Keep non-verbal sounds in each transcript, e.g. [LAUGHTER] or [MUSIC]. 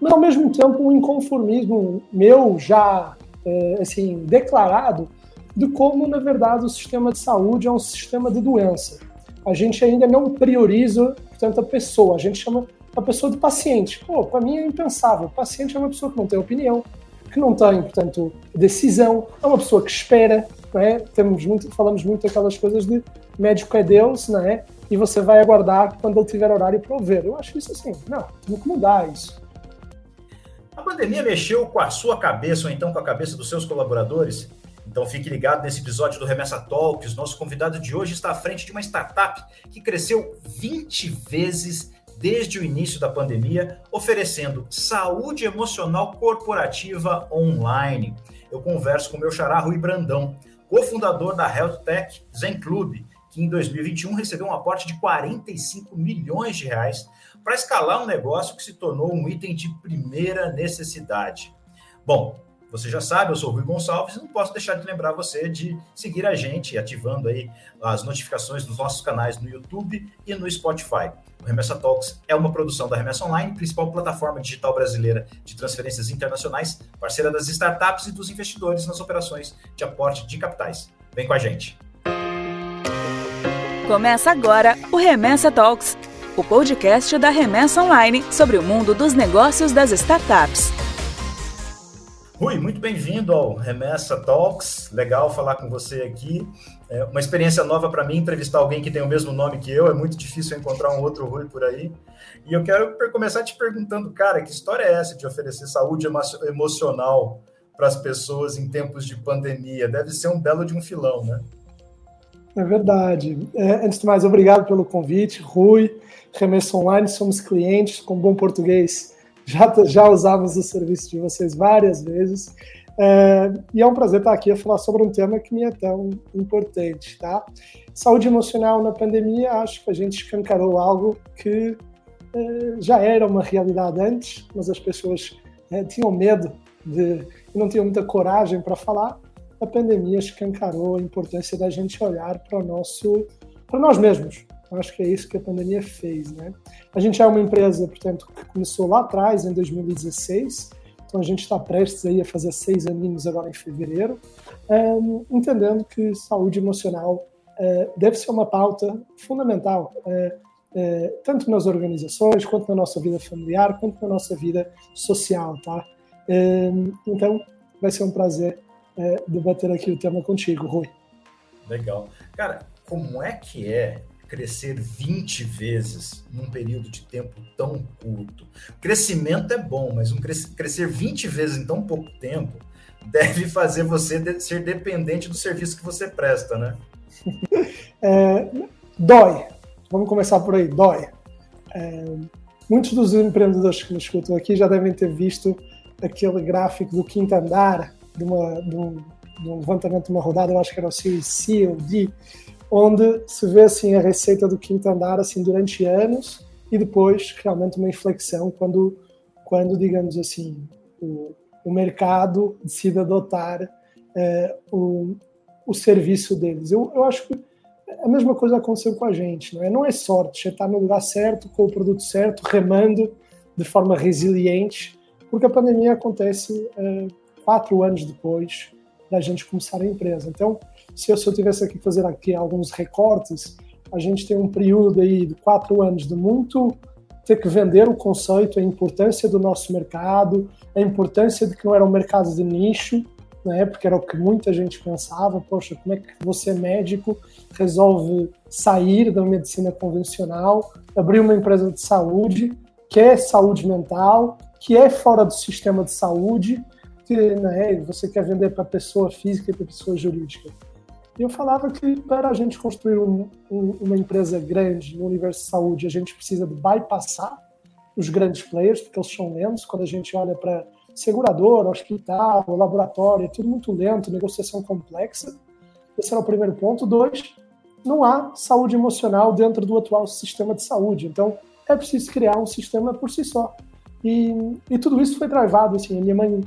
mas ao mesmo tempo um inconformismo meu já é, assim declarado de como na verdade o sistema de saúde é um sistema de doença. A gente ainda não prioriza portanto a pessoa, a gente chama a pessoa de paciente. Pô, para mim é impensável. O paciente é uma pessoa que não tem opinião, que não tem, portanto, decisão, é uma pessoa que espera, não é? Temos muito, falamos muito daquelas coisas de médico é Deus, não é? E você vai aguardar quando ele tiver horário para ver. Eu acho isso assim, não, temos que mudar isso. A pandemia mexeu com a sua cabeça ou então com a cabeça dos seus colaboradores? Então fique ligado nesse episódio do Remessa Talks. Nosso convidado de hoje está à frente de uma startup que cresceu 20 vezes desde o início da pandemia, oferecendo saúde emocional corporativa online. Eu converso com meu xará Rui Brandão, cofundador da Health Tech Zen Club, que em 2021 recebeu um aporte de 45 milhões de reais para escalar um negócio que se tornou um item de primeira necessidade. Bom, você já sabe, eu sou o Rui Gonçalves e não posso deixar de lembrar você de seguir a gente, ativando aí as notificações dos nossos canais no YouTube e no Spotify. O Remessa Talks é uma produção da Remessa Online, principal plataforma digital brasileira de transferências internacionais, parceira das startups e dos investidores nas operações de aporte de capitais. Vem com a gente. Começa agora o Remessa Talks, o podcast da Remessa Online sobre o mundo dos negócios das startups. Rui, muito bem-vindo ao Remessa Talks. Legal falar com você aqui. É uma experiência nova para mim entrevistar alguém que tem o mesmo nome que eu. É muito difícil encontrar um outro Rui por aí. E eu quero começar te perguntando, cara, que história é essa de oferecer saúde emocional para as pessoas em tempos de pandemia? Deve ser um belo de um filão, né? É verdade. É, antes de mais, obrigado pelo convite, Rui. Remessa Online, somos clientes com bom português já, já usávamos o serviço de vocês várias vezes. É, e é um prazer estar aqui a falar sobre um tema que me é tão importante, tá? Saúde emocional na pandemia, acho que a gente escancarou algo que é, já era uma realidade antes, mas as pessoas é, tinham medo de, não tinham muita coragem para falar. A pandemia escancarou a importância da gente olhar para nosso, para nós mesmos, Acho que é isso que a pandemia fez, né? A gente é uma empresa, portanto, que começou lá atrás, em 2016, então a gente está prestes aí a fazer seis aninhos agora em fevereiro, um, entendendo que saúde emocional uh, deve ser uma pauta fundamental, uh, uh, tanto nas organizações, quanto na nossa vida familiar, quanto na nossa vida social, tá? então, vai ser um prazer debater aqui o tema contigo, Rui. Legal. Cara, como é que é crescer 20 vezes num período de tempo tão curto. Crescimento é bom, mas um crescer 20 vezes em tão pouco tempo [LAUGHS] deve fazer você ser dependente do serviço que você presta, né? [LAUGHS] É, dói. Vamos começar por aí, dói. É, muitos dos empreendedores que nos escutam aqui já devem ter visto aquele gráfico do quinto andar, de, uma, de, um, de um levantamento de uma rodada, eu acho que era o CIC ou D, onde se vê assim a receita do quinto andar assim durante anos e depois realmente uma inflexão quando quando digamos assim o, o mercado decide adotar é, o, o serviço deles. Eu, eu acho que a mesma coisa aconteceu com a gente, não é? Não é sorte, você está no lugar certo, com o produto certo, remando de forma resiliente, porque a pandemia acontece é, quatro anos depois da gente começar a empresa. Então, se eu, se eu tivesse aqui fazer aqui alguns recortes, a gente tem um período aí de quatro anos de muito ter que vender o conceito, a importância do nosso mercado, a importância de que não era um mercado de nicho, né, porque era o que muita gente pensava, poxa, como é que você médico resolve sair da medicina convencional, abrir uma empresa de saúde, que é saúde mental, que é fora do sistema de saúde, que né, você quer vender para pessoa física e para pessoa jurídica. E eu falava que para a gente construir um, um, uma empresa grande no universo de saúde, a gente precisa bypassar os grandes players, porque eles são lentos. Quando a gente olha para seguradora, hospital, laboratório, é tudo muito lento, negociação complexa. Esse era o primeiro ponto. Dois, não há saúde emocional dentro do atual sistema de saúde. Então, é preciso criar um sistema por si só. E, e tudo isso foi travado. Assim, a minha mãe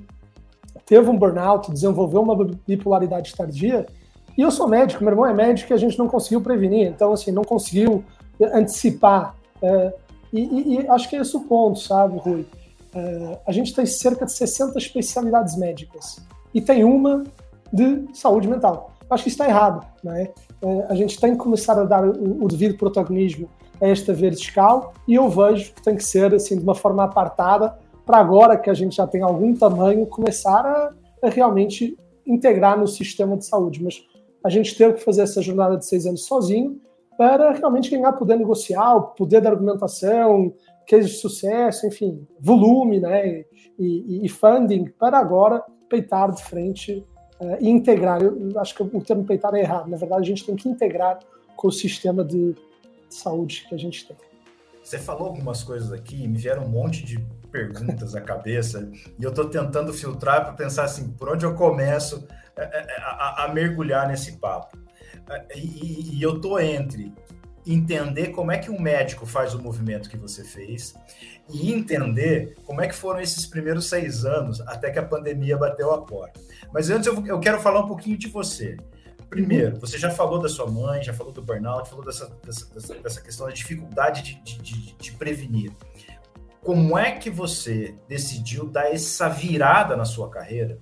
teve um burnout, desenvolveu uma bipolaridade tardia, e eu sou médico, meu irmão é médico e a gente não conseguiu prevenir, então, assim, não conseguiu antecipar. É, e, e, acho que é esse o ponto, sabe, Rui? Uh, a gente tem cerca de 60 especialidades médicas e tem uma de saúde mental. Acho que isso está errado. Não é? Uh, a gente tem que começar a dar o, o, devido protagonismo a esta vertical e eu vejo que tem que ser assim de uma forma apartada para agora que a gente já tem algum tamanho começar a, a realmente integrar no sistema de saúde. Mas a gente teve que fazer essa jornada de seis anos sozinho para realmente ganhar poder negocial, poder da argumentação, case de sucesso, enfim, volume né, e, e, funding para agora peitar de frente uh, e integrar. Eu acho que o termo peitar é errado. Na verdade, a gente tem que integrar com o sistema de saúde que a gente tem. Você falou algumas coisas aqui, me vieram um monte de perguntas à cabeça e eu estou tentando filtrar para pensar assim, por onde eu começo a, é, é, a, a mergulhar nesse papo. E, e, eu estou entre entender como é que um médico faz o movimento que você fez e entender como é que foram esses primeiros seis anos até que a pandemia bateu a porta. Mas antes eu, eu quero falar um pouquinho de você. Primeiro, você já falou da sua mãe, já falou do burnout, falou dessa, dessa, dessa questão da dificuldade de, de, de, de prevenir. Como é que você decidiu dar essa virada na sua carreira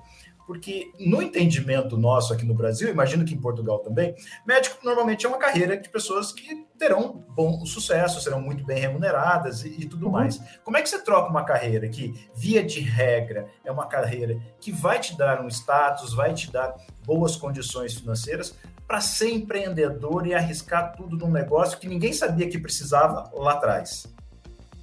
porque no entendimento nosso aqui no Brasil, imagino que em Portugal também, médico normalmente é uma carreira de pessoas que terão bom sucesso, serão muito bem remuneradas e, e tudo uhum. mais. Como é que você troca uma carreira que, via de regra, é uma carreira que vai te dar um status, vai te dar boas condições financeiras, para ser empreendedor e arriscar tudo num negócio que ninguém sabia que precisava lá atrás?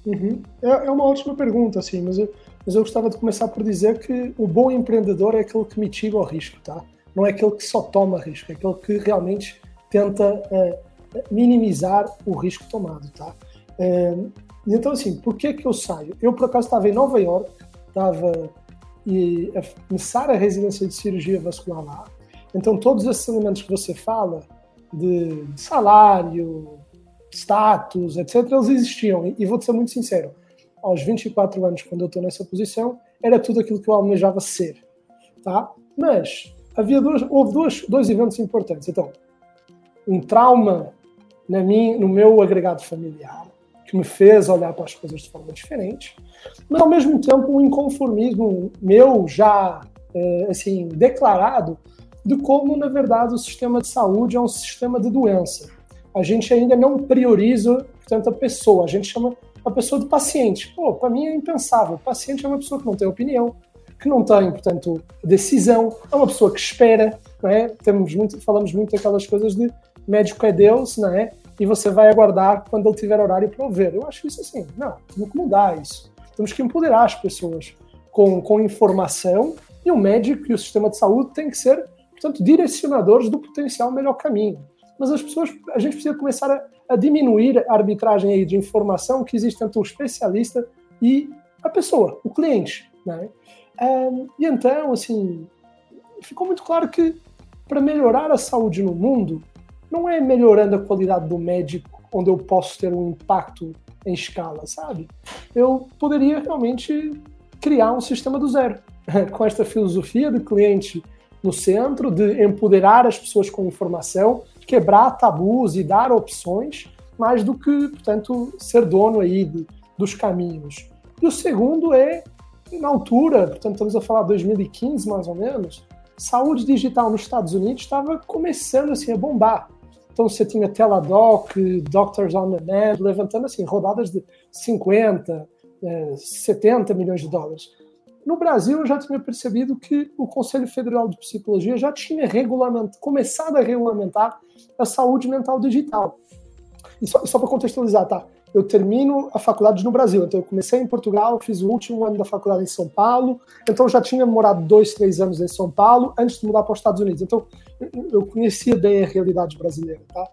Uhum. É, é, uma ótima pergunta, assim, mas eu, mas eu gostava de começar por dizer que o bom empreendedor é aquele que mitiga o risco, tá? Não é aquele que só toma risco, é aquele que realmente tenta uh, minimizar o risco tomado, tá? Uh, então, assim, por que que eu saio? Eu, por acaso, estava em Nova York, estava e a começar a residência de cirurgia vascular lá. Então, todos esses elementos que você fala, de salário, status, etc., eles existiam. E, vou-te ser muito sincero, aos 24 anos, quando eu estou nessa posição, era tudo aquilo que eu almejava ser. Tá? Mas havia dois, houve dois, dois eventos importantes. Então, um trauma na mim, no meu agregado familiar, que me fez olhar para as coisas de forma diferente, mas ao mesmo tempo um inconformismo meu já eh, assim declarado de como na verdade o sistema de saúde é um sistema de doença. A gente ainda não prioriza, portanto, a pessoa. A gente chama a pessoa do paciente. Pô, para mim é impensável. O paciente é uma pessoa que não tem opinião, que não tem, portanto, decisão, é uma pessoa que espera, não é? Temos muito, falamos muito daquelas coisas de médico é Deus, não é? E você vai aguardar quando ele tiver horário para o ver. Eu acho isso assim, não, temos que mudar isso. Temos que empoderar as pessoas com, com informação e o médico e o sistema de saúde têm que ser, portanto, direcionadores do potencial melhor caminho. Mas as pessoas, a gente precisa começar a, a diminuir a arbitragem aí de informação que existe entre o especialista e a pessoa, o cliente. Né? Um, e então, assim, ficou muito claro que para melhorar a saúde no mundo, não é melhorando a qualidade do médico onde eu posso ter um impacto em escala, sabe? Eu poderia realmente criar um sistema do zero, [LAUGHS] com esta filosofia de cliente no centro, de empoderar as pessoas com informação, quebrar tabus e dar opções, mais do que, portanto, ser dono aí de, dos caminhos. E o segundo é, na altura, portanto, estamos a falar de 2015 mais ou menos, saúde digital nos Estados Unidos estava começando assim a bombar. Então você tinha Teladoc, Doctors on the Net, levantando assim rodadas de 50, 70 milhões de dólares. No Brasil, eu já tinha percebido que o Conselho Federal de Psicologia já tinha começado a regulamentar a saúde mental digital. E só, só para contextualizar, tá? Eu termino a faculdade no Brasil, então eu comecei em Portugal, fiz o último ano da faculdade em São Paulo, então já tinha morado dois, três anos em São Paulo antes de mudar para os Estados Unidos. Então eu conhecia bem a realidade brasileira, tá?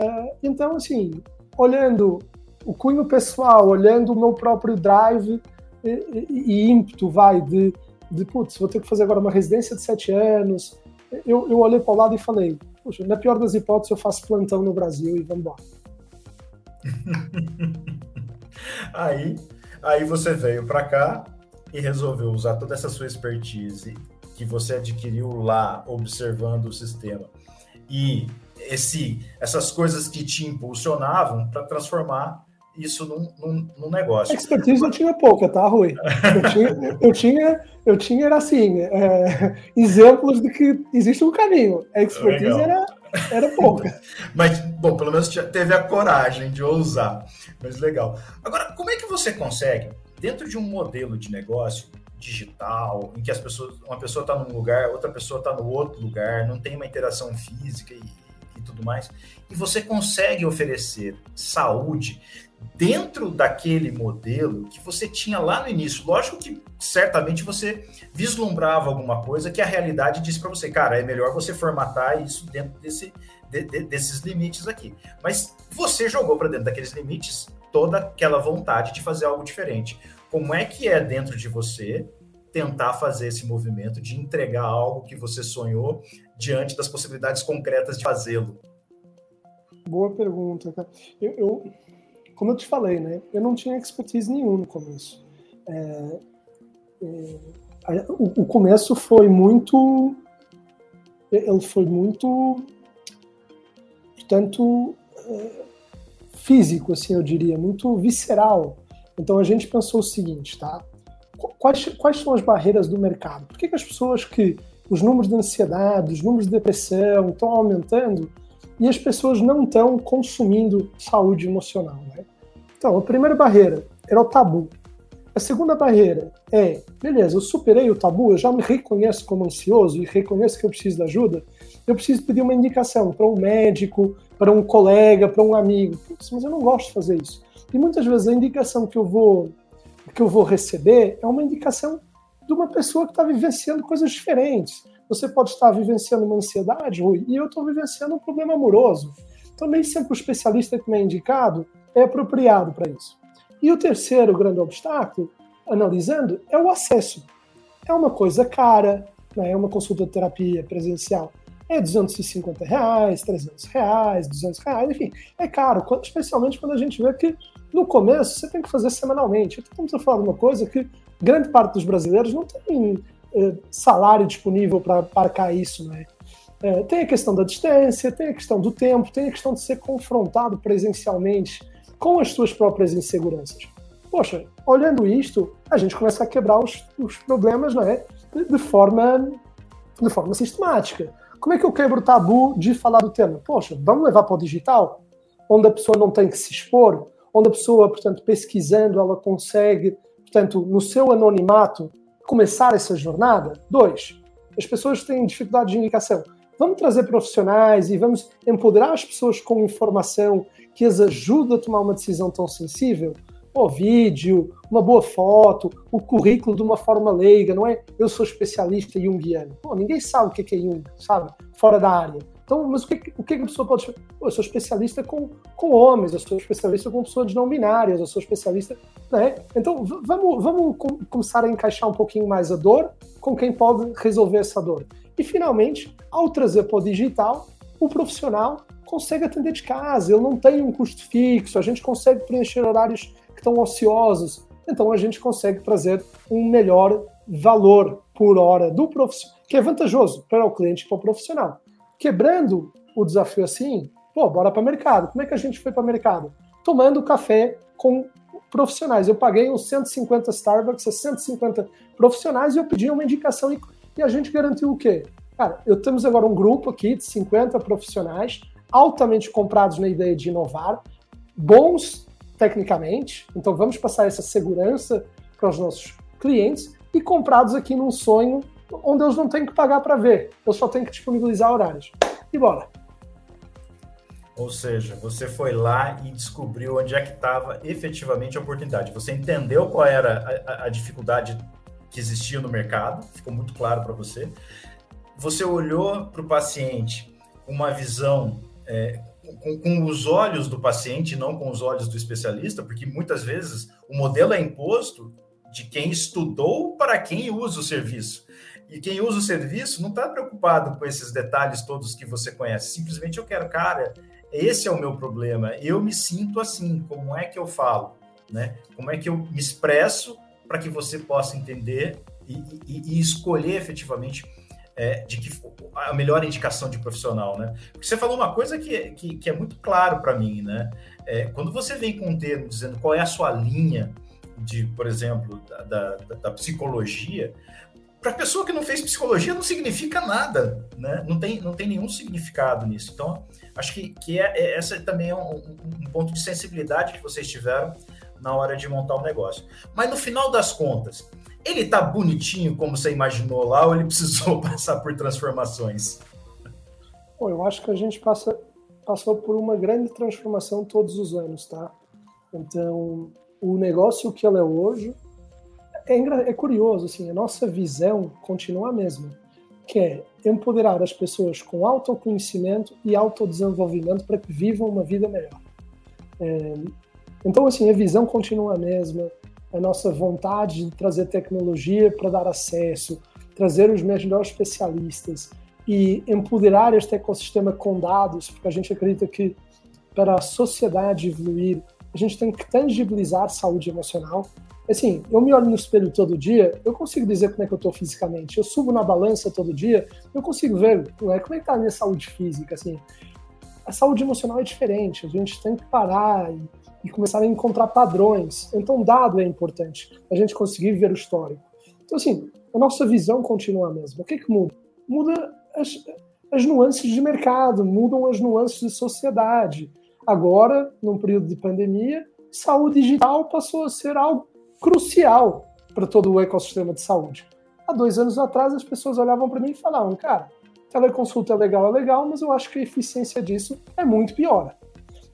Uh, então, assim, olhando o cunho pessoal, olhando o meu próprio drive, e, e ímpeto, vai, de, de putz, vou ter que fazer agora uma residência de sete anos. Eu, eu olhei para o lado e falei, poxa, na pior das hipóteses, eu faço plantão no Brasil e vamos embora. [LAUGHS] aí, aí você veio para cá e resolveu usar toda essa sua expertise que você adquiriu lá observando o sistema e esse, essas coisas que te impulsionavam para transformar isso num, num, num negócio. Expertise eu tinha pouca, tá, Rui? Eu tinha, eu tinha, eu tinha era assim, é, exemplos de que existe um caminho. A expertise era, era pouca. Mas, bom, pelo menos teve a coragem de ousar. Mas legal. Agora, como é que você consegue, dentro de um modelo de negócio digital, em que as pessoas, uma pessoa está num lugar, outra pessoa está no outro lugar, não tem uma interação física e, e tudo mais, e você consegue oferecer saúde dentro daquele modelo que você tinha lá no início. Lógico que certamente você vislumbrava alguma coisa que a realidade disse para você, cara, é melhor você formatar isso dentro desse, de, de, desses limites aqui. Mas você jogou para dentro daqueles limites toda aquela vontade de fazer algo diferente. Como é que é dentro de você tentar fazer esse movimento de entregar algo que você sonhou diante das possibilidades concretas de fazê-lo? Boa pergunta, cara. eu, eu como eu te falei, né, eu não tinha expertise nenhuma no começo. É, é, o, o, começo foi muito, ele foi muito, portanto, é, físico, assim, eu diria, muito visceral. Então a gente pensou o seguinte, tá? Quais, quais são as barreiras do mercado? Por que, que as pessoas que os números de ansiedade, os números de depressão estão aumentando e as pessoas não estão consumindo saúde emocional. Né? Então, a primeira barreira era o tabu. A segunda barreira é, beleza, eu superei o tabu, eu já me reconheço como ansioso e reconheço que eu preciso de ajuda, eu preciso pedir uma indicação para um médico, para um colega, para um amigo. Putz, mas eu não gosto de fazer isso. E muitas vezes a indicação que eu vou que eu vou receber é uma indicação de uma pessoa que está vivenciando coisas diferentes. Você pode estar vivenciando uma ansiedade, Rui, e eu estou vivenciando um problema amoroso. Então, nem sempre o especialista que me é indicado é apropriado para isso. E o terceiro grande obstáculo, analisando, é o acesso. É uma coisa cara, né? é uma consulta de terapia presencial. É 250 reais, 300 reais, 200 reais, enfim, é caro, especialmente quando a gente vê que no começo você tem que fazer semanalmente. Então, estamos falar de uma coisa que grande parte dos brasileiros não tem salário disponível para parcar isso, né? É, tem a questão da distância, tem a questão do tempo, tem a questão de ser confrontado presencialmente com as suas próprias inseguranças. Poxa, olhando isto, a gente começa a quebrar os, os problemas né, de, de, forma, de forma sistemática. Como é que eu quebro o tabu de falar do tema? Poxa, vamos levar para o digital, onde a pessoa não tem que se expor, onde a pessoa, portanto, pesquisando, ela consegue, portanto, no seu anonimato, começar essa jornada. Dois, as pessoas têm dificuldade de indicação. Vamos trazer profissionais e vamos empoderar as pessoas com informação que as ajuda a tomar uma decisão tão sensível? O vídeo, uma boa foto, o currículo de uma forma leiga, não é? Eu sou especialista junguiano. Pô, ninguém sabe o que é Jung, sabe? Fora da área. Então, mas o que, o que a pessoa pode Pô, eu sou especialista com, com homens, eu sou especialista com pessoas não binárias, eu sou especialista. Né? Então, vamos, vamos começar a encaixar um pouquinho mais a dor com quem pode resolver essa dor. E, finalmente, ao trazer para o digital, o profissional consegue atender de casa, ele não tem um custo fixo, a gente consegue preencher horários que estão ociosos, então a gente consegue trazer um melhor valor por hora do profissional, que é vantajoso para o cliente e para o profissional. Quebrando o desafio assim, pô, bora para o mercado. Como é que a gente foi para o mercado? Tomando café com profissionais. Eu paguei uns 150 Starbucks a 150 profissionais e eu pedi uma indicação e, e a gente garantiu o quê? Cara, eu temos agora um grupo aqui de 50 profissionais altamente comprados na ideia de inovar, bons tecnicamente, então vamos passar essa segurança para os nossos clientes e comprados aqui num sonho onde eles não têm que pagar para ver, eu só tenho que disponibilizar horários. E bora! Ou seja, você foi lá e descobriu onde é que estava efetivamente a oportunidade. Você entendeu qual era a, a dificuldade que existia no mercado, ficou muito claro para você. Você olhou para o paciente com uma visão é, com, com, os olhos do paciente, não com os olhos do especialista, porque muitas vezes o modelo é imposto de quem estudou para quem usa o serviço. E quem usa o serviço não está preocupado com esses detalhes todos que você conhece. Simplesmente eu quero, cara, esse é o meu problema. Eu me sinto assim. Como é que eu falo? Né? Como é que eu me expresso para que você possa entender e, e, e escolher efetivamente é, de que a melhor indicação de profissional, né? Porque você falou uma coisa que, que, que é muito claro para mim, né? É, quando você vem com um termo dizendo qual é a sua linha de, por exemplo, da, da, da psicologia, para a pessoa que não fez psicologia não significa nada, né? Não tem, não tem nenhum significado nisso. Então, acho que, que é, é essa também é um, um, ponto de sensibilidade que vocês tiveram na hora de montar o negócio. Mas no final das contas, ele está bonitinho como você imaginou lá ou ele [LAUGHS] precisou passar por transformações? Bom, eu acho que a gente passa, passou por uma grande transformação todos os anos, tá? Então, o negócio que ele é hoje é, é curioso, assim, a nossa visão continua a mesma, que é empoderar as pessoas com autoconhecimento e autodesenvolvimento para que vivam uma vida melhor. É, então, assim, a visão continua a mesma, a nossa vontade de trazer tecnologia para dar acesso, trazer os melhores especialistas e empoderar este ecossistema com dados, porque a gente acredita que para a sociedade evoluir, a gente tem que tangibilizar saúde emocional. Assim, eu me olho no espelho todo dia, eu consigo dizer como é que eu estou fisicamente. Eu subo na balança todo dia, eu consigo ver como é que está a minha saúde física. Assim, a saúde emocional é diferente. A gente tem que parar e, e começar a encontrar padrões. Então, dado é importante. A gente conseguir ver o histórico. Então, assim, a nossa visão continua a mesma. O que, que muda? Muda as, as nuances de mercado, mudam as nuances de sociedade. Agora, num período de pandemia, saúde digital passou a ser algo crucial para todo o ecossistema de saúde. Há dois anos atrás, as pessoas olhavam para mim e falavam: cara, teleconsulta é legal, é legal, mas eu acho que a eficiência disso é muito pior.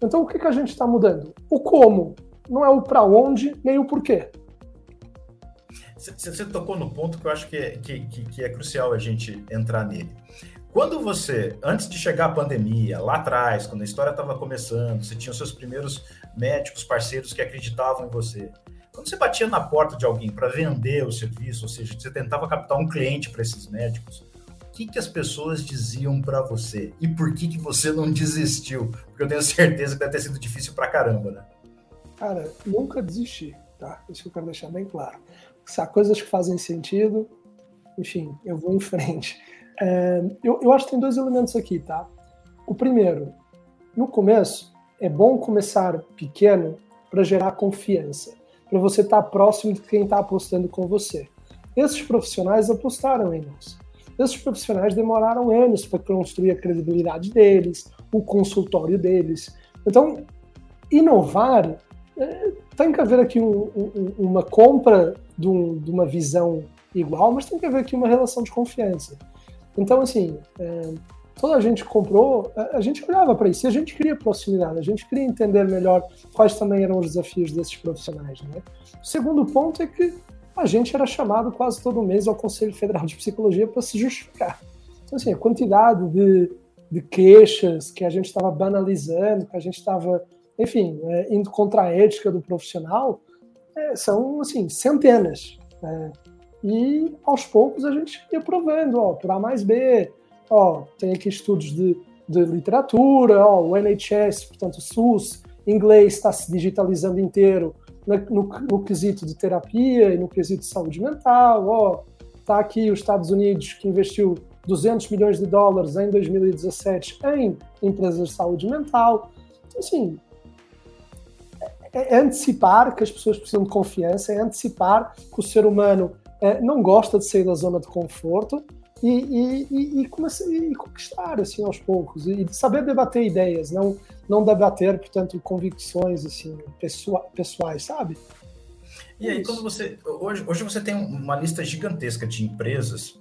Então, o que, que a gente está mudando? O como, não é o para onde, nem o porquê. Você tocou no ponto que eu acho que é, que, que, é crucial a gente entrar nele. Quando você, antes de chegar a pandemia, lá atrás, quando a história estava começando, você tinha os seus primeiros médicos, parceiros que acreditavam em você. Quando você batia na porta de alguém para vender o serviço, ou seja, você tentava captar um cliente para esses médicos, o que, que as pessoas diziam para você? E por que, que você não desistiu? Porque eu tenho certeza que deve ter sido difícil para caramba, né? Cara, nunca desisti, tá? Isso eu quero deixar bem claro. Se há coisas que fazem sentido, enfim, eu vou em frente. É, eu, eu acho que tem dois elementos aqui, tá? O primeiro, no começo, é bom começar pequeno para gerar confiança, para você estar tá próximo de quem está apostando com você. Esses profissionais apostaram em nós. Esses profissionais demoraram anos para construir a credibilidade deles, o consultório deles. Então, inovar é, tem que haver aqui um, um, uma compra de, um, de, uma visão igual, mas tem que haver aqui uma relação de confiança. Então, assim, é, toda a gente comprou, a, gente olhava para isso e a gente queria proximidade, a gente queria entender melhor quais também eram os desafios desses profissionais. Né? O segundo ponto é que a gente era chamado quase todo mês ao Conselho Federal de Psicologia para se justificar. Então, assim, a quantidade de, de queixas que a gente estava banalizando, que a gente estava, enfim, é, indo contra a ética do profissional, é, são, assim, centenas. Né? E aos poucos a gente ia provando, ó, por A mais B, tem aqui estudos de, de literatura, o NHS, portanto o SUS, inglês está se digitalizando inteiro no, no, quesito de terapia e no quesito de saúde mental, ó, tá aqui os Estados Unidos que investiu 200 milhões de dólares em 2017 em empresas de saúde mental. Então, assim, é, é antecipar que as pessoas precisam de confiança, é antecipar que o ser humano é, não gosta de sair da zona de conforto e, e, e, começar, e conquistar assim aos poucos e saber debater ideias, não não debater portanto convicções assim pessoais, sabe? E aí quando você hoje, hoje você tem uma lista gigantesca de empresas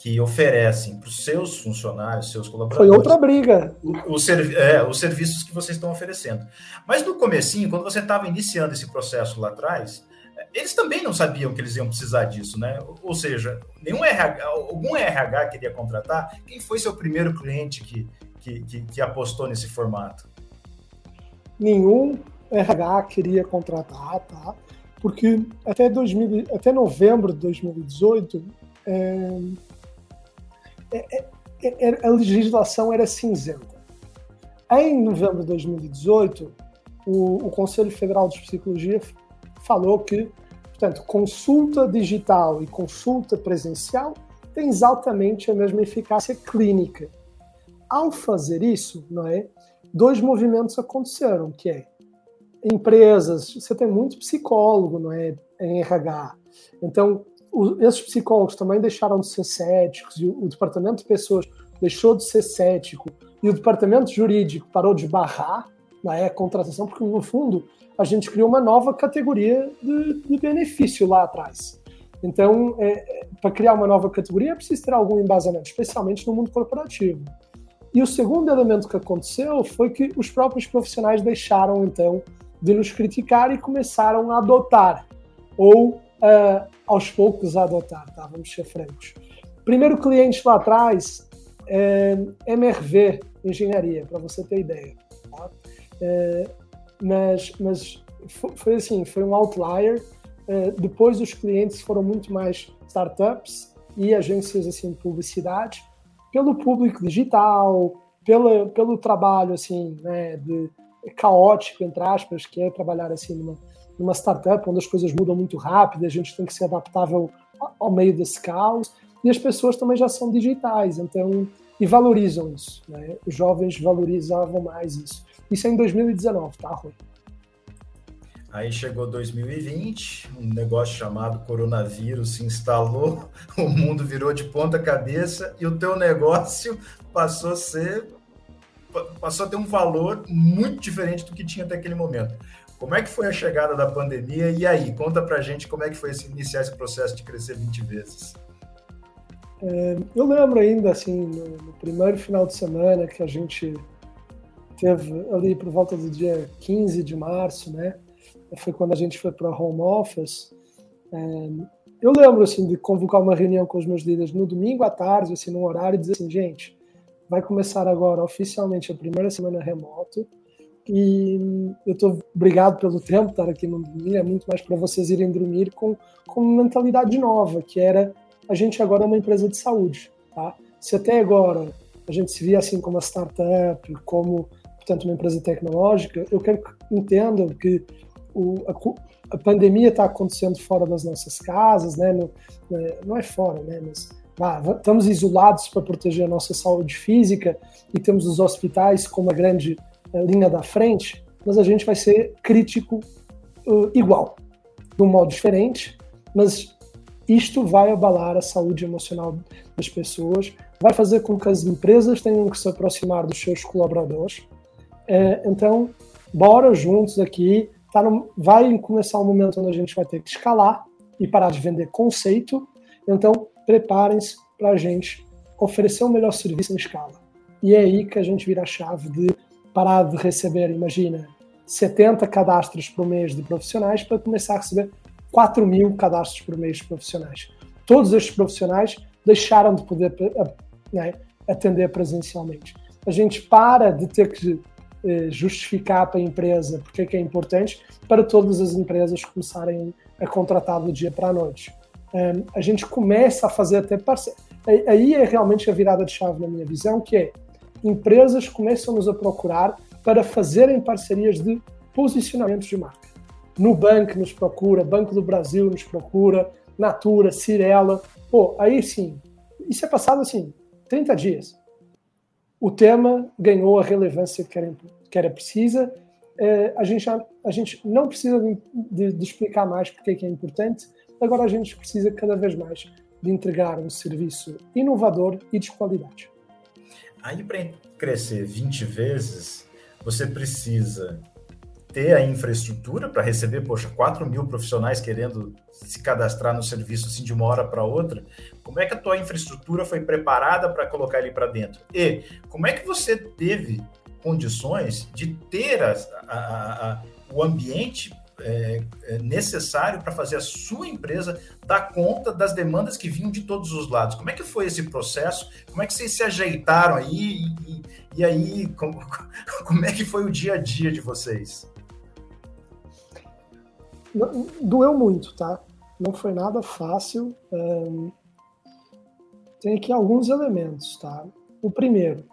que oferecem para os seus funcionários, seus colaboradores. Foi outra briga. O, o servi é, os serviços que vocês estão oferecendo. Mas no comecinho, quando você estava iniciando esse processo lá atrás, eles também não sabiam que eles iam precisar disso, né? Ou seja, nenhum RH, algum RH queria contratar. Quem foi seu primeiro cliente que, que, que, que apostou nesse formato? Nenhum RH queria contratar, tá? Porque até, 2000, até novembro de 2018, é, é, é, é, a legislação era cinzenta. Em novembro de 2018, o, o Conselho Federal de Psicologia falou que, portanto, consulta digital e consulta presencial tem exatamente a mesma eficácia clínica. Ao fazer isso, não é? Dois movimentos aconteceram, que é empresas, você tem muito psicólogo, não é, em RH. Então, o, esses psicólogos também deixaram de ser céticos e o, o departamento de pessoas deixou de ser cético e o departamento jurídico parou de barrar né, a contratação, porque no fundo a gente criou uma nova categoria de, de benefício lá atrás. Então, é, é, para criar uma nova categoria é preciso ter algum embasamento, especialmente no mundo corporativo. E o segundo elemento que aconteceu foi que os próprios profissionais deixaram, então, de nos criticar e começaram a adotar, ou uh, aos poucos a adotar, tá? vamos ser francos. Primeiro cliente lá atrás, é, MRV Engenharia, para você ter ideia. Tá? É, mas mas foi assim, foi um outlier. É, depois os clientes foram muito mais startups e agências assim de publicidade, pelo público digital, pela, pelo trabalho assim, né, de caótico entre aspas, que é trabalhar assim numa, numa startup onde as coisas mudam muito rápido, a gente tem que ser adaptável ao meio desse caos e as pessoas também já são digitais, então e valorizam isso. Né? Os jovens valorizavam mais isso. Isso é em 2019, tá, Rui? Aí chegou 2020, um negócio chamado coronavírus se instalou, [LAUGHS] o mundo virou de ponta cabeça e o teu negócio passou a ser passou a ter um valor muito diferente do que tinha até aquele momento. Como é que foi a chegada da pandemia e aí, conta pra gente como é que foi esse, iniciar esse processo de crescer 20 vezes. É, eu lembro ainda, assim, no, no, primeiro final de semana que a gente teve ali por volta do dia 15 de março, né? Foi quando a gente foi para home office. É, eu lembro, assim, de convocar uma reunião com os meus líderes no domingo à tarde, assim, num horário, e dizer assim, gente, vai começar agora oficialmente a primeira semana remoto. E eu estou obrigado pelo tempo estar aqui no domingo, é muito mais para vocês irem dormir com, com mentalidade nova, que era a gente agora é uma empresa de saúde. Tá? Se até agora a gente se via assim como uma startup, como portanto uma empresa tecnológica, eu quero que entendam que o, a, a, pandemia está acontecendo fora das nossas casas, né? No, né? não é fora, né? Mas ah, estamos isolados para proteger a nossa saúde física e temos os hospitais como a grande a linha da frente, mas a gente vai ser crítico uh, igual, de um modo diferente, mas isto vai abalar a saúde emocional das pessoas, vai fazer com que as empresas tenham que se aproximar dos seus colaboradores. É, então, bora juntos aqui. Tá no, vai começar um momento onde a gente vai ter que escalar e parar de vender conceito. Então, preparem-se para a gente oferecer o um melhor serviço em escala. E é aí que a gente vira a chave de parar de receber, imagina, 70 cadastros por mês de profissionais para começar a receber 4 mil cadastros por mês profissionais. Todos estes profissionais deixaram de poder né, atender presencialmente. A gente para de ter que eh, justificar para a empresa porque é que é importante para todas as empresas começarem a contratar do dia para a noite. Um, a gente começa a fazer até parceria. Aí é realmente a virada de chave na minha visão, que é empresas começam-nos a procurar para fazerem parcerias de posicionamento de marca. Nubank nos procura, Banco do Brasil nos procura, Natura, Cirela. Pô, aí sim, isso é passado assim, 30 dias. O tema ganhou a relevância que era, que era precisa. É, a, gente já, a gente não precisa de, de explicar mais porque é que é importante, agora a gente precisa cada vez mais de entregar um serviço inovador e de qualidade. Aí, para crescer 20 vezes, você precisa ter a infraestrutura para receber, poxa, 4 mil profissionais querendo se cadastrar no serviço assim de uma hora para outra, como é que a tua infraestrutura foi preparada para colocar ele para dentro? E como é que você teve condições de ter a, a, a, o ambiente é, é necessário para fazer a sua empresa dar conta das demandas que vinham de todos os lados. Como é que foi esse processo? Como é que vocês se ajeitaram aí? E, e aí, como, [LAUGHS] como é que foi o dia a dia de vocês? Doeu muito, tá? Não foi nada fácil. Tem aqui alguns elementos, tá? O primeiro,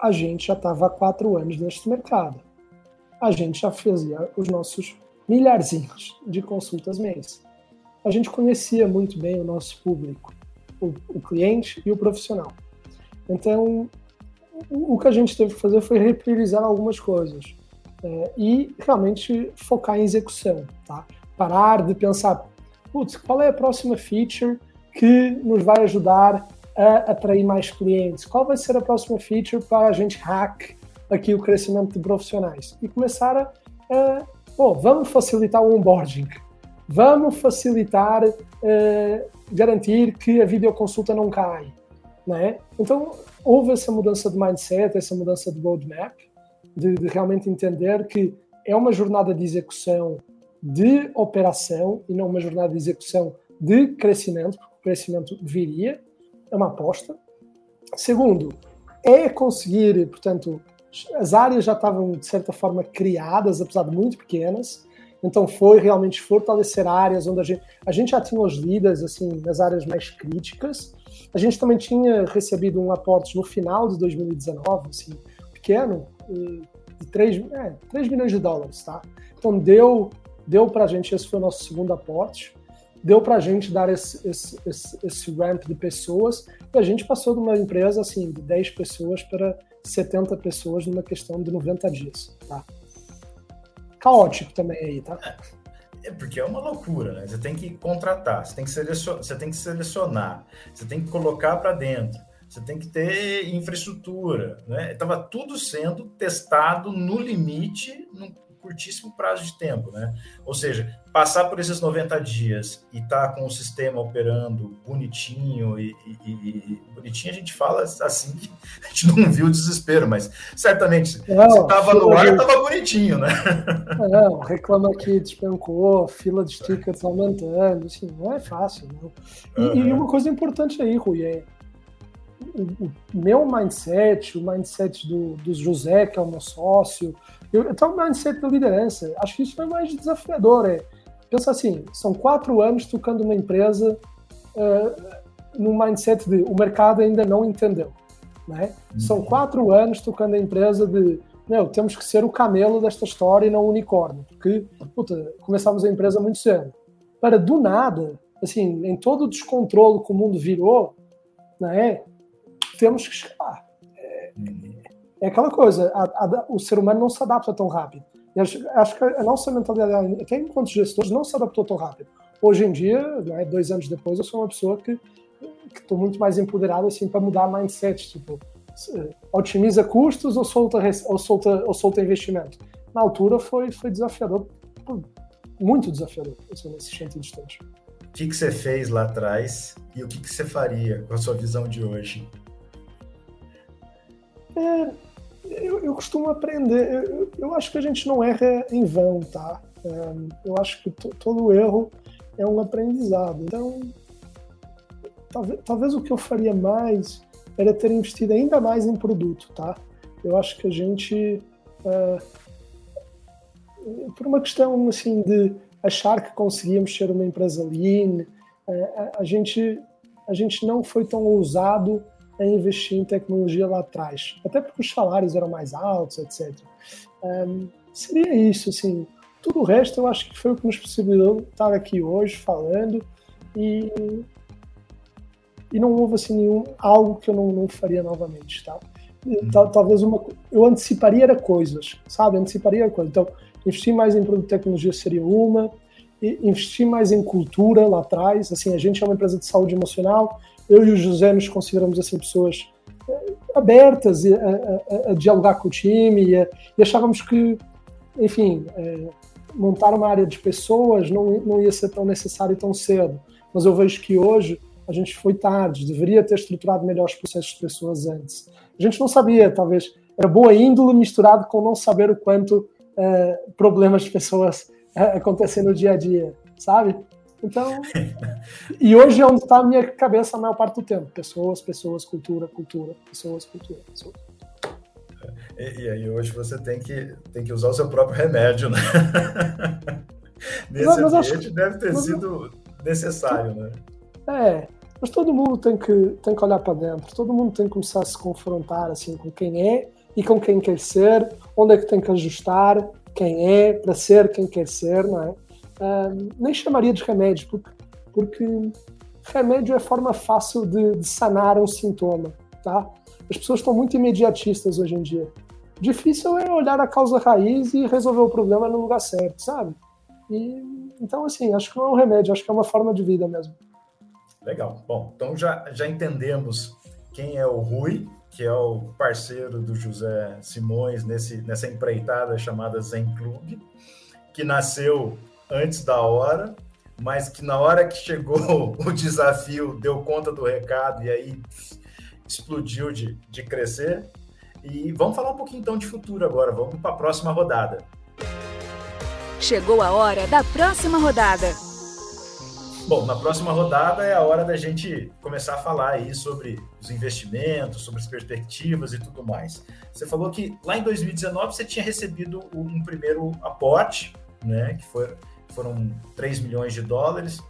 a gente já estava há quatro anos neste mercado. A gente já fazia os nossos milharzinhos de consultas mês. A gente conhecia muito bem o nosso público. o, o cliente e o profissional. Então, o que a gente teve que fazer foi repriorizar algumas coisas é, e realmente focar em execução, tá? Parar de pensar, putz, qual é a próxima feature que nos vai ajudar a atrair mais clientes? Qual vai ser a próxima feature para a gente hack aqui o crescimento de profissionais? E começar a, a vamos facilitar o onboarding, vamos facilitar, uh, garantir que a videoconsulta não cai, né? Então, houve essa mudança de mindset, essa mudança de roadmap, de, de realmente entender que é uma jornada de execução de operação e não uma jornada de execução de crescimento, porque o crescimento viria, é uma aposta. Segundo, é conseguir, portanto, as áreas já estavam de certa forma criadas, apesar de muito pequenas, então foi realmente fortalecer áreas onde a gente, a gente já tinha os líderes assim nas áreas mais críticas. A gente também tinha recebido um aporte no final de 2019, assim, pequeno, de 3, é, 3 milhões de dólares, tá? Então deu deu para a gente, esse foi o nosso segundo aporte, deu para a gente dar esse, esse, esse, esse ramp de pessoas e a gente passou de uma empresa assim de 10 pessoas para 70 pessoas numa questão de 90 dias, tá? caótico também aí, tá? É porque é uma loucura, né? Você tem que contratar, você tem que selecionar, você tem que, selecionar, você tem que colocar para dentro, você tem que ter infraestrutura, né? Tava tudo sendo testado no limite, no curtíssimo prazo de tempo, né? Ou seja, passar por esses 90 dias e estar tá com o sistema operando bonitinho e, e, e, bonitinho a gente fala assim que [LAUGHS] a gente não viu o desespero, mas certamente não, se estava no ar, estava bonitinho, né? Não, reclama que despencou, fila de tickets aumentando, assim, não é fácil, não. E, uhum. e uma coisa importante aí, Rui, é o, o meu mindset, o mindset do, do José, que é o meu sócio, eu, tenho um mindset da liderança. Acho que isso é mais desafiador. É, pensa assim, são quatro anos tocando uma empresa uh, no mindset de o mercado ainda não entendeu. Né? Uhum. São quatro anos tocando a empresa de meu, temos que ser o camelo desta história e não o unicórnio, porque puta, começamos a empresa muito cedo. Para do nada, assim, em todo o descontrole que o mundo virou, né, temos que escalar. É, é aquela coisa, a, a, o ser humano não se adapta tão rápido. E acho, acho que a nossa mentalidade, até enquanto gestores, não se adaptou tão rápido. Hoje em dia, né, dois anos depois, eu sou uma pessoa que estou muito mais empoderado assim, para mudar mindset. Tipo, otimiza custos ou solta, ou solta, ou solta investimento? Na altura foi, foi desafiador, muito desafiador, assim, nesse sentido distante. O que, você fez lá atrás e o que você faria com a sua visão de hoje? É, eu, eu, costumo aprender. Eu, eu, acho que a gente não erra em vão, tá? É, eu acho que todo erro é um aprendizado. Então, talvez, talvez o que eu faria mais era ter investido ainda mais em produto, tá? Eu acho que a gente, é, por uma questão assim de achar que conseguíamos ser uma empresa lean, é, a, gente a gente não foi tão ousado a investir em tecnologia lá atrás, até porque os salários eram mais altos, etc. Um, seria isso, assim. Tudo o resto eu acho que foi o que nos possibilitou estar aqui hoje falando e, e não houve assim nenhum algo que eu não, não faria novamente, tá? Uhum. Talvez uma eu anteciparia era coisas, sabe? Anteciparia coisas. Então, investir mais em produto de tecnologia seria uma, investir mais em cultura lá atrás. Assim, a gente é uma empresa de saúde emocional eu e o José nos consideramos assim pessoas eh, abertas a, a, a dialogar com o time e, e achávamos que, enfim, é, montar uma área de pessoas não, não ia ser tão necessário tão cedo. Mas eu vejo que hoje a gente foi tarde, deveria ter estruturado melhor os processos de pessoas antes. A gente não sabia, talvez, era boa índole misturado com não saber o quanto é, problemas de pessoas acontecem no dia a dia, sabe? Então, [LAUGHS] e hoje é onde está a minha cabeça a maior parte do tempo. Pessoas, pessoas, cultura, cultura, pessoas, cultura, pessoas. E, e, aí hoje você tem que, tem que usar o seu próprio remédio, né? [LAUGHS] Nesse mas, mas ambiente acho, deve ter sido necessário, né? É, mas todo mundo tem que, tem que olhar para dentro, todo mundo tem que começar a se confrontar assim, com quem é e com quem quer ser, onde é que tem que ajustar quem é para ser quem quer ser, não é? Uh, nem chamaria de remédio, porque, porque remédio é forma fácil de, de sanar um sintoma, tá? As pessoas estão muito imediatistas hoje em dia. Difícil é olhar a causa raiz e resolver o problema no lugar certo, sabe? E, então, assim, acho que não é um remédio, acho que é uma forma de vida mesmo. Legal. Bom, então já, já entendemos quem é o Rui, que é o parceiro do José Simões nesse, nessa empreitada chamada Zen Club, que nasceu antes da hora, mas que na hora que chegou [LAUGHS] o desafio deu conta do recado e aí explodiu de, de crescer. E vamos falar um pouquinho então de futuro agora, vamos para a próxima rodada. Chegou a hora da próxima rodada. Bom, na próxima rodada é a hora da gente começar a falar aí sobre os investimentos, sobre as perspectivas e tudo mais. Você falou que lá em 2019 você tinha recebido um primeiro aporte, né, que foi, foram 3 milhões de dólares.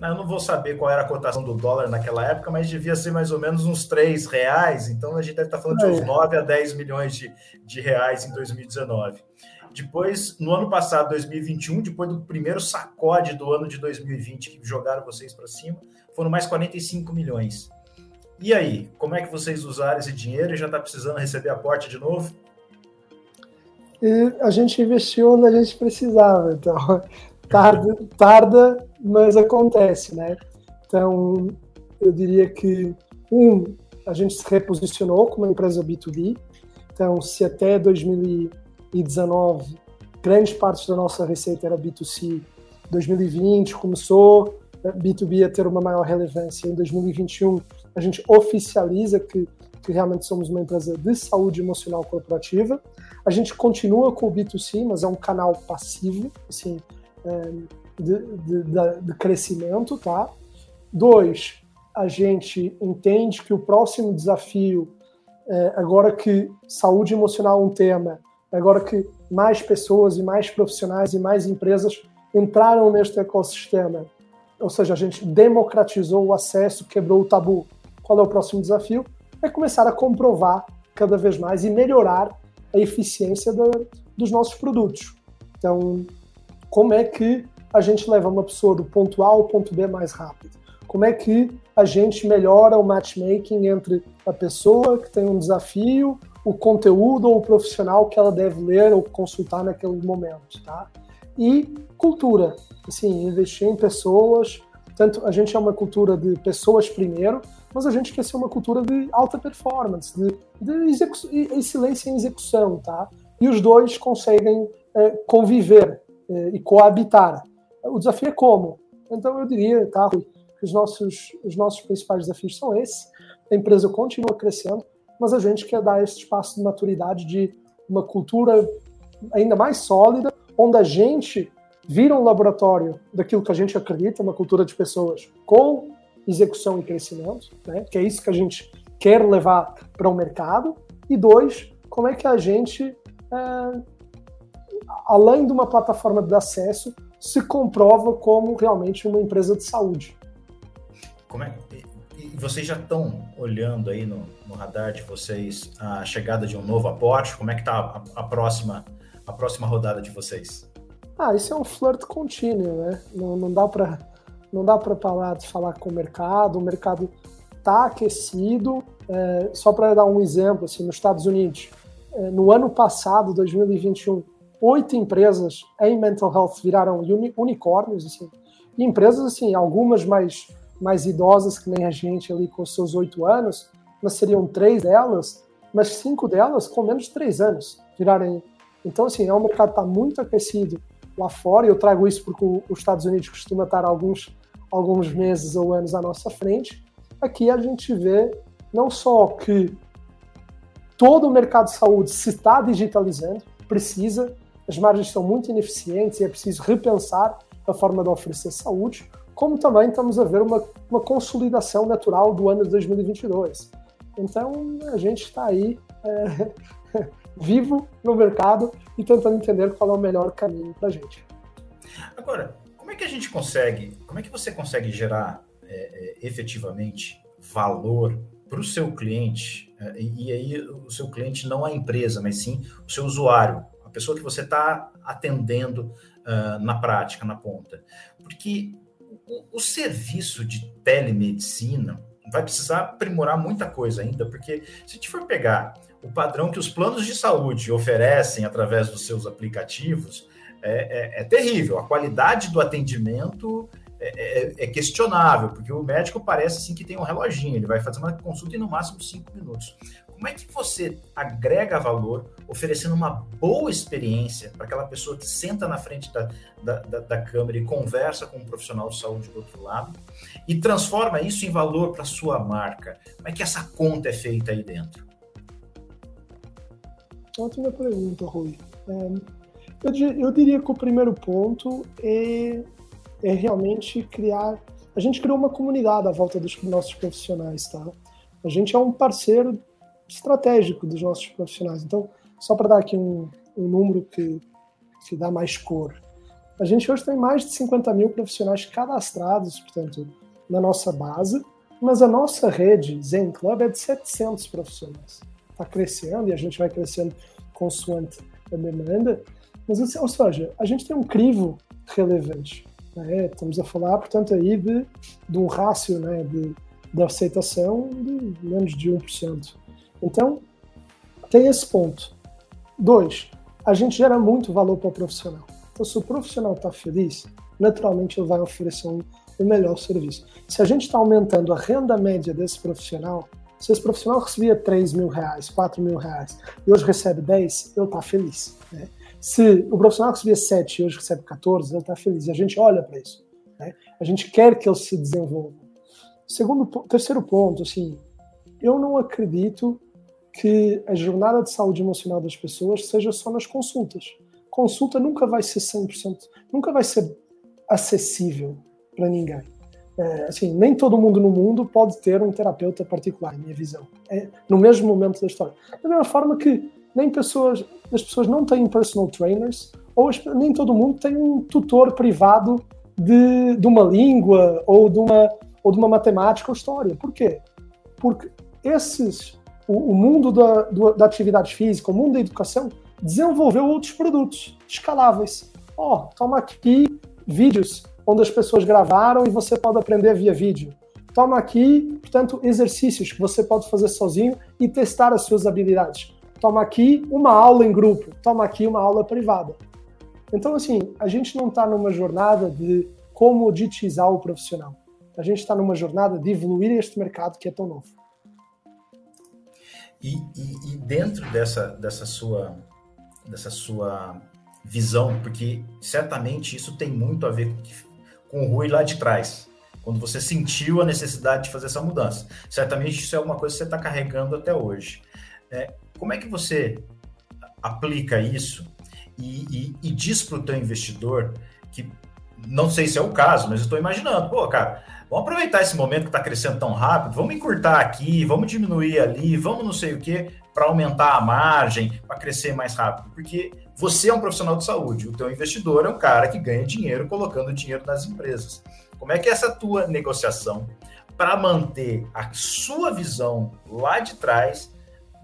Eu não vou saber qual era a cotação do dólar naquela época, mas devia ser mais ou menos uns 3 reais. Então a gente deve estar falando de uns 9 a 10 milhões de, de reais em 2019. Depois, no ano passado, 2021, depois do primeiro sacode do ano de 2020 que jogaram vocês para cima, foram mais 45 milhões. E aí, como é que vocês usaram esse dinheiro e já está precisando receber aporte de novo? E a gente investiu onde a gente precisava, então tarda, tarda, mas acontece, né? Então, eu diria que, um, a gente se reposicionou como empresa B2B, então, se até 2019 grande parte da nossa receita era B2C, 2020 começou B2B a ter uma maior relevância, em 2021 a gente oficializa que, que realmente somos uma empresa de saúde emocional corporativa, a gente continua com o B2C, mas é um canal passivo, assim, de, de, de, crescimento, tá? Dois, a gente entende que o próximo desafio, é, agora que saúde emocional é um tema, agora que mais pessoas e mais profissionais e mais empresas entraram neste ecossistema, ou seja, a gente democratizou o acesso, quebrou o tabu. Qual é o próximo desafio? É começar a comprovar cada vez mais e melhorar a eficiência dos nossos produtos. Então, como é que a gente leva uma pessoa do ponto A ao ponto B mais rápido? Como é que a gente melhora o matchmaking entre a pessoa que tem um desafio, o conteúdo ou o profissional que ela deve ler ou consultar naquele momento, tá? E cultura, assim, investir em pessoas, tanto a gente é uma cultura de pessoas primeiro, mas a gente quer ser uma cultura de alta performance, de, de excelência em execução, tá? E os dois conseguem é, conviver e coabitar. O desafio é como? Então eu diria, tá, que os nossos, os nossos principais desafios são esses. A empresa continua crescendo, mas a gente quer dar esse espaço de maturidade de uma cultura ainda mais sólida, onde a gente vira um laboratório daquilo que a gente acredita, uma cultura de pessoas com execução e crescimento, né? que é isso que a gente quer levar para o mercado. E dois, como é que a gente é, além de uma plataforma de acesso, se comprova como realmente uma empresa de saúde. Como é? E vocês já estão olhando aí no, no, radar de vocês a chegada de um novo aporte? Como é que está a, a, próxima a próxima rodada de vocês? Ah, isso é um flirt contínuo, né? Não, não dá para não dá para parar de falar com o mercado. O mercado está aquecido. É, só para dar um exemplo, assim, nos Estados Unidos, é, no ano passado, 2021, oito empresas em mental health viraram unicórnios, assim, e empresas, assim, algumas mais, mais idosas que nem a gente ali com seus oito anos, mas seriam três delas, mas cinco delas com menos de três anos virarem. Então, assim, é um mercado que está muito aquecido lá fora, e eu trago isso porque os Estados Unidos costuma estar alguns, alguns meses ou anos à nossa frente. Aqui a gente vê não só que todo o mercado de saúde se está digitalizando, precisa, as margens são muito ineficientes e é preciso repensar a forma de oferecer saúde, como também estamos a ver uma, uma consolidação natural do ano de 2022. Então, a gente está aí é, [LAUGHS] vivo no mercado e tentando entender qual é o melhor caminho para a gente. Agora, como é que a gente consegue, como é que você consegue gerar é, é, efetivamente valor para o seu cliente, e aí o seu cliente não a empresa, mas sim o seu usuário, pessoa que você está atendendo uh, na prática, na ponta. Porque o, o serviço de telemedicina vai precisar aprimorar muita coisa ainda, porque se a gente for pegar o padrão que os planos de saúde oferecem através dos seus aplicativos, é, é, é terrível. A qualidade do atendimento é, é, é, questionável, porque o médico parece assim que tem um reloginho, ele vai fazer uma consulta em no máximo cinco minutos. Como é que você agrega valor oferecendo uma boa experiência para aquela pessoa que senta na frente da, da, da, da, câmera e conversa com um profissional de saúde do outro lado e transforma isso em valor para sua marca? Como é que essa conta é feita aí dentro? Ótima pergunta, Rui. É, eu, eu diria que o primeiro ponto é, é realmente criar. A gente criou uma comunidade à volta dos nossos profissionais, tá? A gente é um parceiro estratégico dos nossos profissionais. Então, só para dar aqui um, um número que, que dá mais cor. A gente hoje tem mais de 50 mil profissionais cadastrados, portanto, na nossa base, mas a nossa rede Zen Club é de 700 profissionais. Está crescendo e a gente vai crescendo consoante a demanda, mas, ou seja, a gente tem um crivo relevante. Né? Estamos a falar, portanto, aí de, de um rácio né, de, de aceitação de menos de 1%. Então, tem esse ponto. Dois, a gente gera muito valor para o profissional. Então, se o profissional está feliz, naturalmente ele vai oferecer um, um melhor serviço. Se a gente está aumentando a renda média desse profissional, se esse profissional recebia 3 mil reais, 4 mil reais, e hoje recebe 10, ele está feliz. Né? Se o profissional recebia 7 e hoje recebe 14, ele está feliz. E a gente olha para isso. Né? A gente quer que ele se desenvolva. Segundo, terceiro ponto, assim, eu não acredito que a jornada de saúde emocional das pessoas seja só nas consultas. Consulta nunca vai ser 100%, nunca vai ser acessível para ninguém. É, assim, nem todo mundo no mundo pode ter um terapeuta particular, minha visão. É, no mesmo momento da história. Da mesma forma que nem pessoas, as pessoas não têm personal trainers, ou nem todo mundo tem um tutor privado de, de uma língua ou de uma, ou de uma matemática ou história. Por quê? Porque esses o, o mundo da, do, da atividade física, o mundo da educação, desenvolveu outros produtos escaláveis. Ó, oh, toma aqui vídeos onde as pessoas gravaram e você pode aprender via vídeo. Toma aqui, portanto, exercícios que você pode fazer sozinho e testar as suas habilidades. Toma aqui uma aula em grupo. Toma aqui uma aula privada. Então, assim, a gente não está numa jornada de comoditizar o profissional. A gente está numa jornada de evoluir este mercado que é tão novo. E, e, e, dentro dessa, dessa, sua, dessa sua visão, porque certamente isso tem muito a ver com, com o Rui lá de trás, quando você sentiu a necessidade de fazer essa mudança. Certamente isso é uma coisa que você está carregando até hoje. É, como é que você aplica isso e, e, e diz para o teu investidor que não sei se é o caso, mas eu estou imaginando, pô, cara, Vamos aproveitar esse momento que está crescendo tão rápido, vamos encurtar aqui, vamos diminuir ali, vamos não sei o que, para aumentar a margem, para crescer mais rápido. Porque você é um profissional de saúde, o teu investidor é um cara que ganha dinheiro colocando dinheiro nas empresas. Como é que é essa tua negociação para manter a sua visão lá de trás,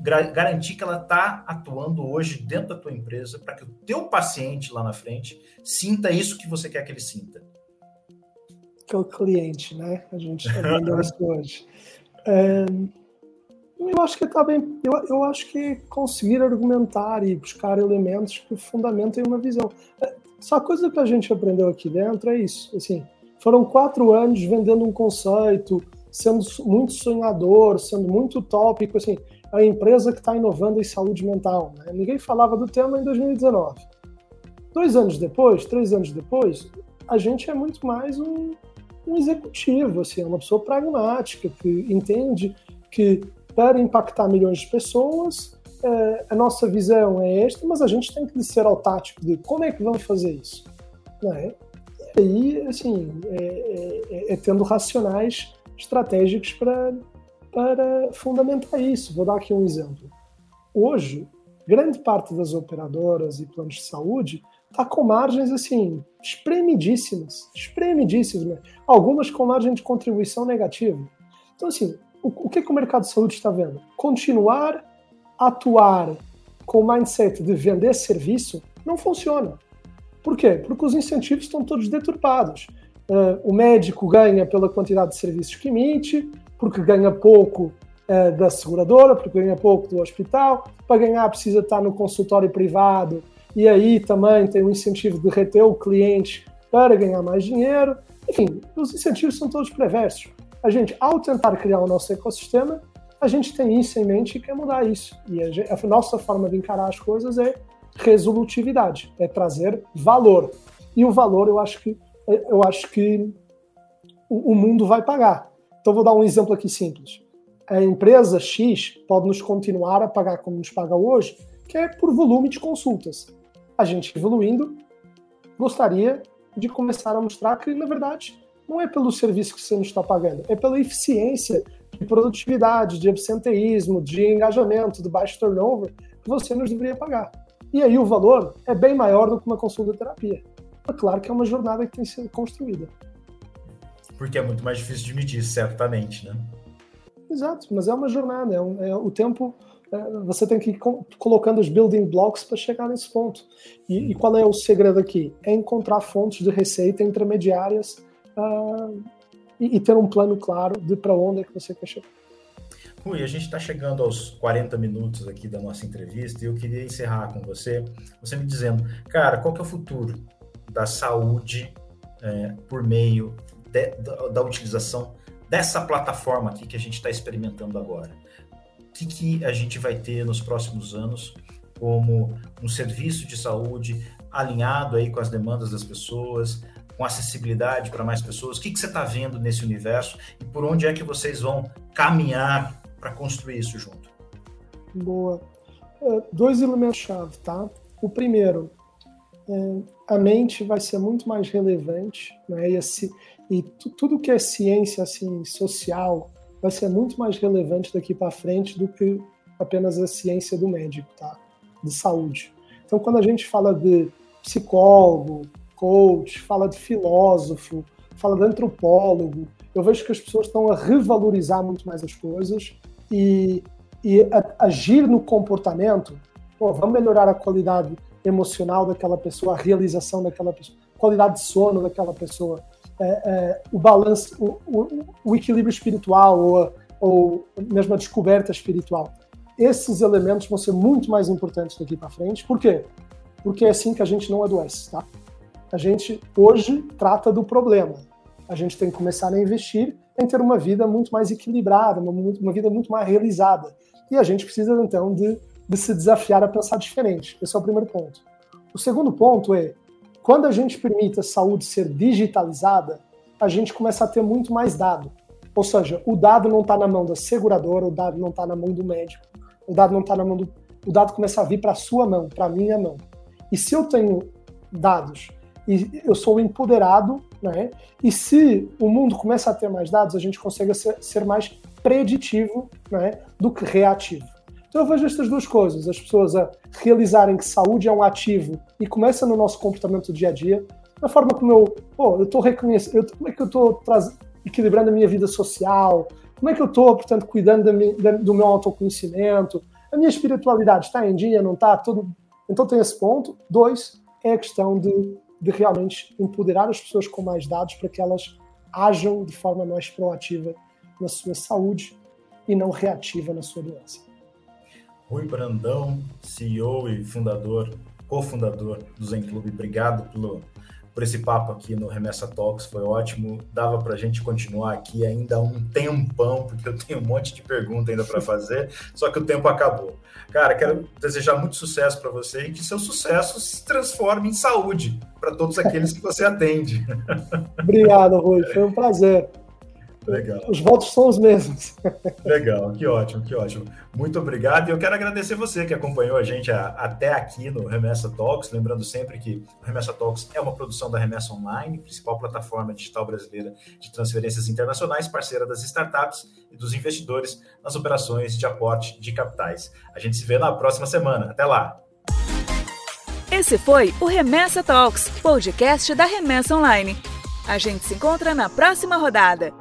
garantir que ela está atuando hoje dentro da tua empresa para que o teu paciente lá na frente sinta isso que você quer que ele sinta? que é o cliente, né? A gente está vendo isso [LAUGHS] hoje. É, eu acho que está bem. Eu, eu acho que conseguir argumentar e buscar elementos que fundamentem uma visão. É, só a coisa que a gente aprendeu aqui dentro é isso. Assim, foram quatro anos vendendo um conceito, sendo muito sonhador, sendo muito utópico. Assim, a empresa que está inovando em saúde mental. Né? Ninguém falava do tema em 2019. Dois anos depois, três anos depois, a gente é muito mais um, um executivo, assim, é uma pessoa pragmática, que entende que para impactar milhões de pessoas, é, a nossa visão é esta, mas a gente tem que ser ao tático de como é que vamos fazer isso. Né? E aí, assim, é, é, é tendo racionais estratégicos para, para fundamentar isso. Vou dar aqui um exemplo. Hoje, grande parte das operadoras e planos de saúde está com margens assim espremidíssimas, espremidíssimas, né? algumas com margem de contribuição negativa. Então assim, o, o que, que o mercado de saúde está vendo? Continuar a atuar com o mindset de vender serviço não funciona. Por quê? Porque os incentivos estão todos deturpados. Uh, o médico ganha pela quantidade de serviços que emite, porque ganha pouco uh, da seguradora, porque ganha pouco do hospital. Para ganhar, precisa estar no consultório privado e aí também tem um incentivo de reter o cliente para ganhar mais dinheiro. Enfim, os incentivos são todos perversos. A gente, ao tentar criar o nosso ecossistema, a gente tem isso em mente e quer mudar isso. E a, gente, a nossa forma de encarar as coisas é resolutividade, é trazer valor. E o valor, eu acho que eu acho que o, o mundo vai pagar. Então vou dar um exemplo aqui simples. A empresa X pode nos continuar a pagar como nos paga hoje, que é por volume de consultas. A gente evoluindo gostaria de começar a mostrar que, na verdade, não é pelo serviço que você nos está pagando, é pela eficiência de produtividade, de absenteísmo, de engajamento, de baixo turnover que você nos deveria pagar. E aí o valor é bem maior do que uma consulta terapia. É claro que é uma jornada que tem ser construída. Porque é muito mais difícil de medir, certamente, né? Exato, mas é uma jornada, é, um, é o tempo. É, você tem que ir colocando os building blocks para chegar nesse ponto. E, e, qual é o segredo aqui? É encontrar fontes de receita intermediárias uh, e, e ter um plano claro de para onde é que você quer chegar. Rui, a gente está chegando aos 40 minutos aqui da nossa entrevista e eu queria encerrar com você, você me dizendo, cara, qual que é o futuro da saúde é, por meio de, da, da, utilização dessa plataforma aqui que a gente está experimentando agora? O que, que a gente vai ter nos próximos anos como um serviço de saúde alinhado aí com as demandas das pessoas, com acessibilidade para mais pessoas? O que, que você está vendo nesse universo e por onde é que vocês vão caminhar para construir isso junto? Boa. É, dois elementos-chave, tá? O primeiro, é, a mente vai ser muito mais relevante, né? E, esse, e tudo que é ciência assim social vai ser muito mais relevante daqui para frente do que apenas a ciência do médico, tá? De saúde. Então, quando a gente fala de psicólogo, coach, fala de filósofo, fala de antropólogo, eu vejo que as pessoas estão a revalorizar muito mais as coisas e, e a, agir no comportamento. Pô, vamos melhorar a qualidade emocional daquela pessoa, a realização daquela pessoa, qualidade de sono daquela pessoa, é, é, o balanço, o, o, o, equilíbrio espiritual ou, ou mesmo a descoberta espiritual. Esses elementos vão ser muito mais importantes daqui para frente. Por quê? Porque é assim que a gente não adoece, tá? A gente hoje trata do problema. A gente tem que começar a investir em ter uma vida muito mais equilibrada, uma, uma vida muito mais realizada. E a gente precisa, então, de de se desafiar a pensar diferente. Esse é o primeiro ponto. O segundo ponto é, quando a gente permite a saúde ser digitalizada, a gente começa a ter muito mais dado. Ou seja, o dado não está na mão da seguradora, o dado não está na mão do médico, o dado não está na mão do. O dado começa a vir para a sua mão, para a minha mão. E se eu tenho dados e eu sou empoderado, né? E se o mundo começa a ter mais dados, a gente consegue ser, ser mais preditivo, né? Do que reativo. Então eu vejo estas duas coisas, as pessoas a realizarem que saúde é um ativo e começa no nosso comportamento do dia a dia, na forma como eu, pô, eu estou reconhecendo, como é que eu estou equilibrando a minha vida social, como é que eu estou, portanto, cuidando da do meu autoconhecimento, a minha espiritualidade está em dia, não está, tudo. Então tem esse ponto. Dois, é a questão de, de realmente empoderar as pessoas com mais dados para que elas ajam de forma mais proativa na sua saúde e não reativa na sua doença. Rui Brandão, CEO e fundador, cofundador do Zen Clube. Obrigado pelo, por esse papo aqui no Remessa Talks, foi ótimo. Dava para a gente continuar aqui ainda um tempão, porque eu tenho um monte de pergunta ainda para fazer, [LAUGHS] só que o tempo acabou. Cara, quero desejar muito sucesso para você e que seu sucesso se transforme em saúde para todos aqueles que você atende. [LAUGHS] Obrigado, Rui, foi um prazer. Legal. Os votos são os mesmos. [LAUGHS] Legal, que ótimo, que ótimo. Muito obrigado. E eu quero agradecer você que acompanhou a gente a, até aqui no Remessa Talks. Lembrando sempre que o Remessa Talks é uma produção da Remessa Online, principal plataforma digital brasileira de transferências internacionais, parceira das startups e dos investidores nas operações de aporte de capitais. A gente se vê na próxima semana. Até lá! Esse foi o Remessa Talks, podcast da Remessa Online. A gente se encontra na próxima rodada.